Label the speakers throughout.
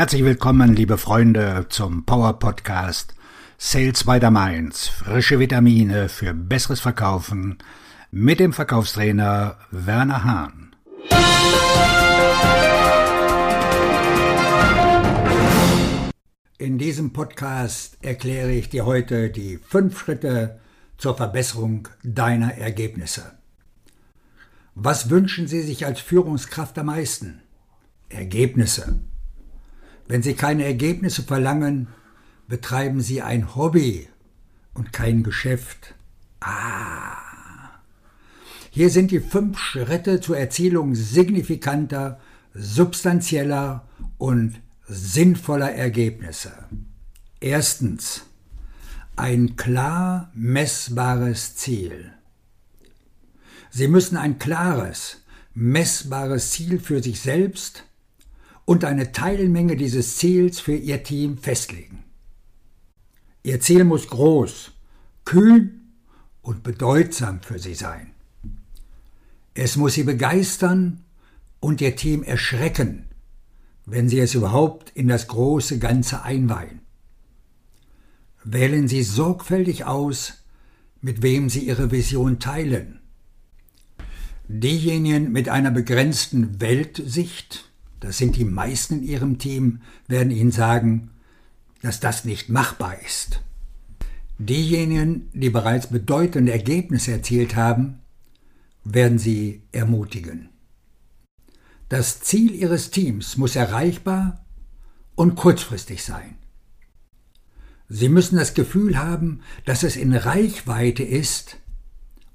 Speaker 1: Herzlich willkommen, liebe Freunde, zum Power Podcast Sales by the Mainz. Frische Vitamine für besseres Verkaufen mit dem Verkaufstrainer Werner Hahn. In diesem Podcast erkläre ich dir heute die fünf Schritte zur Verbesserung deiner Ergebnisse. Was wünschen Sie sich als Führungskraft am meisten? Ergebnisse. Wenn Sie keine Ergebnisse verlangen, betreiben Sie ein Hobby und kein Geschäft. Ah. Hier sind die fünf Schritte zur Erzielung signifikanter, substanzieller und sinnvoller Ergebnisse. Erstens. Ein klar messbares Ziel. Sie müssen ein klares, messbares Ziel für sich selbst und eine Teilmenge dieses Ziels für Ihr Team festlegen. Ihr Ziel muss groß, kühn und bedeutsam für Sie sein. Es muss Sie begeistern und Ihr Team erschrecken, wenn Sie es überhaupt in das große Ganze einweihen. Wählen Sie sorgfältig aus, mit wem Sie Ihre Vision teilen. Diejenigen mit einer begrenzten Weltsicht das sind die meisten in Ihrem Team, werden Ihnen sagen, dass das nicht machbar ist. Diejenigen, die bereits bedeutende Ergebnisse erzielt haben, werden Sie ermutigen. Das Ziel Ihres Teams muss erreichbar und kurzfristig sein. Sie müssen das Gefühl haben, dass es in Reichweite ist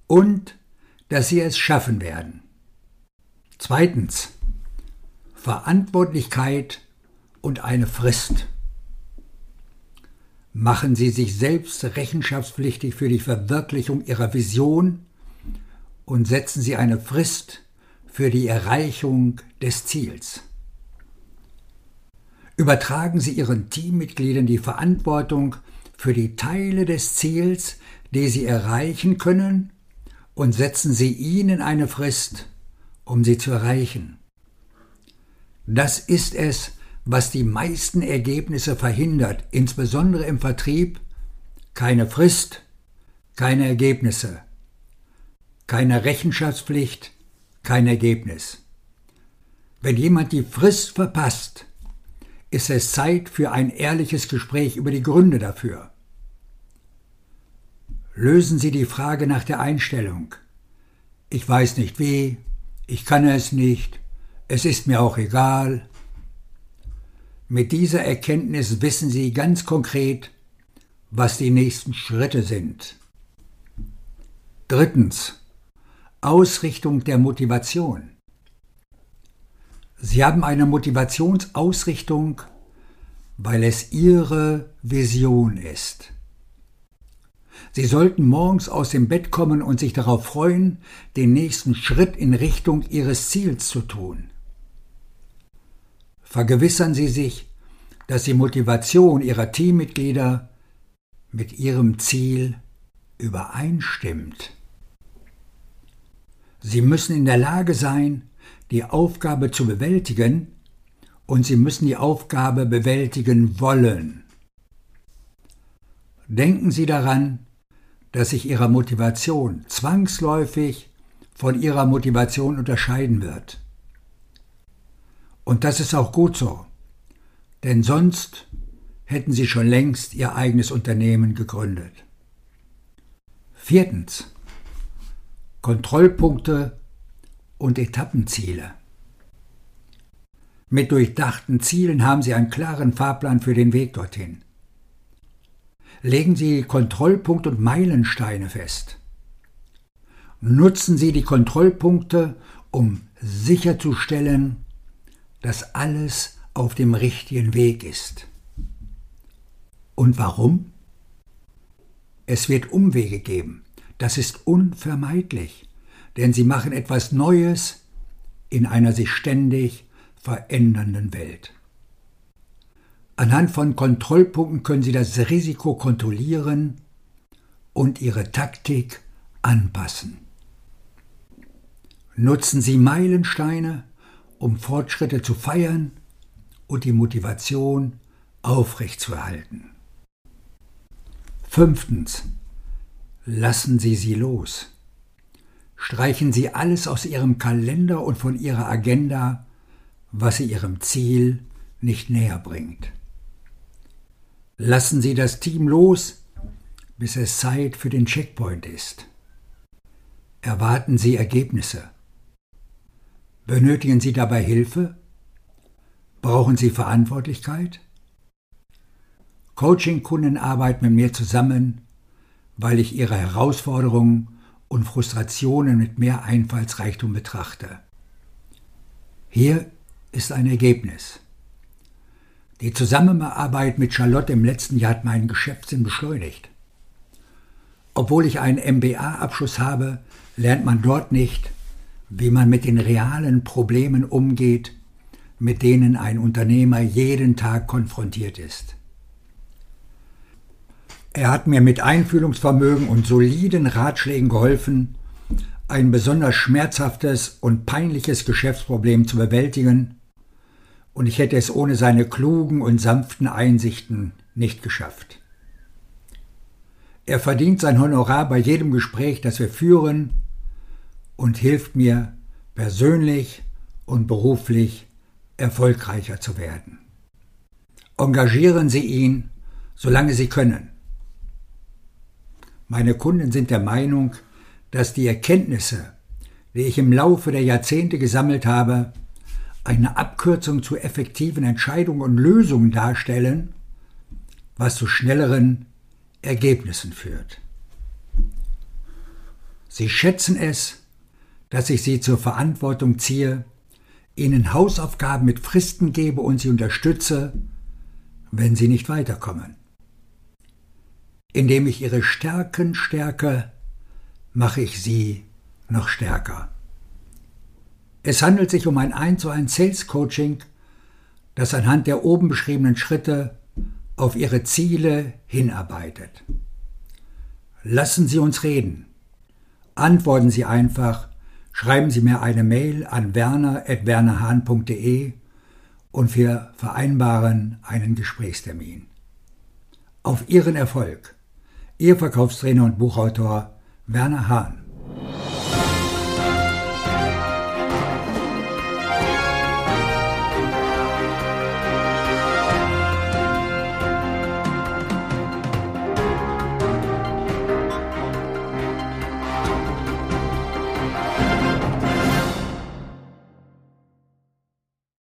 Speaker 1: und dass Sie es schaffen werden. Zweitens. Verantwortlichkeit und eine Frist. Machen Sie sich selbst rechenschaftspflichtig für die Verwirklichung Ihrer Vision und setzen Sie eine Frist für die Erreichung des Ziels. Übertragen Sie Ihren Teammitgliedern die Verantwortung für die Teile des Ziels, die Sie erreichen können, und setzen Sie ihnen eine Frist, um sie zu erreichen. Das ist es, was die meisten Ergebnisse verhindert, insbesondere im Vertrieb. Keine Frist, keine Ergebnisse. Keine Rechenschaftspflicht, kein Ergebnis. Wenn jemand die Frist verpasst, ist es Zeit für ein ehrliches Gespräch über die Gründe dafür. Lösen Sie die Frage nach der Einstellung. Ich weiß nicht wie, ich kann es nicht, es ist mir auch egal. Mit dieser Erkenntnis wissen Sie ganz konkret, was die nächsten Schritte sind. Drittens. Ausrichtung der Motivation. Sie haben eine Motivationsausrichtung, weil es Ihre Vision ist. Sie sollten morgens aus dem Bett kommen und sich darauf freuen, den nächsten Schritt in Richtung Ihres Ziels zu tun. Vergewissern Sie sich, dass die Motivation Ihrer Teammitglieder mit Ihrem Ziel übereinstimmt. Sie müssen in der Lage sein, die Aufgabe zu bewältigen, und Sie müssen die Aufgabe bewältigen wollen. Denken Sie daran, dass sich Ihre Motivation zwangsläufig von Ihrer Motivation unterscheiden wird. Und das ist auch gut so, denn sonst hätten sie schon längst ihr eigenes Unternehmen gegründet. Viertens. Kontrollpunkte und Etappenziele. Mit durchdachten Zielen haben Sie einen klaren Fahrplan für den Weg dorthin. Legen Sie Kontrollpunkte und Meilensteine fest. Nutzen Sie die Kontrollpunkte, um sicherzustellen, dass alles auf dem richtigen Weg ist. Und warum? Es wird Umwege geben. Das ist unvermeidlich, denn sie machen etwas Neues in einer sich ständig verändernden Welt. Anhand von Kontrollpunkten können Sie das Risiko kontrollieren und Ihre Taktik anpassen. Nutzen Sie Meilensteine um Fortschritte zu feiern und die Motivation aufrechtzuerhalten. Fünftens. Lassen Sie sie los. Streichen Sie alles aus Ihrem Kalender und von Ihrer Agenda, was Sie Ihrem Ziel nicht näher bringt. Lassen Sie das Team los, bis es Zeit für den Checkpoint ist. Erwarten Sie Ergebnisse. Benötigen Sie dabei Hilfe? Brauchen Sie Verantwortlichkeit? Coaching-Kunden arbeiten mit mir zusammen, weil ich ihre Herausforderungen und Frustrationen mit mehr Einfallsreichtum betrachte. Hier ist ein Ergebnis. Die Zusammenarbeit mit Charlotte im letzten Jahr hat meinen Geschäftssinn beschleunigt. Obwohl ich einen MBA-Abschluss habe, lernt man dort nicht, wie man mit den realen Problemen umgeht, mit denen ein Unternehmer jeden Tag konfrontiert ist. Er hat mir mit Einfühlungsvermögen und soliden Ratschlägen geholfen, ein besonders schmerzhaftes und peinliches Geschäftsproblem zu bewältigen, und ich hätte es ohne seine klugen und sanften Einsichten nicht geschafft. Er verdient sein Honorar bei jedem Gespräch, das wir führen, und hilft mir persönlich und beruflich erfolgreicher zu werden. Engagieren Sie ihn, solange Sie können. Meine Kunden sind der Meinung, dass die Erkenntnisse, die ich im Laufe der Jahrzehnte gesammelt habe, eine Abkürzung zu effektiven Entscheidungen und Lösungen darstellen, was zu schnelleren Ergebnissen führt. Sie schätzen es, dass ich sie zur Verantwortung ziehe, ihnen Hausaufgaben mit Fristen gebe und sie unterstütze, wenn sie nicht weiterkommen. Indem ich ihre Stärken stärke, mache ich sie noch stärker. Es handelt sich um ein 1 zu 1 Sales Coaching, das anhand der oben beschriebenen Schritte auf Ihre Ziele hinarbeitet. Lassen Sie uns reden. Antworten Sie einfach, schreiben Sie mir eine Mail an werner.wernerhahn.de und wir vereinbaren einen Gesprächstermin. Auf Ihren Erfolg. Ihr Verkaufstrainer und Buchautor Werner Hahn.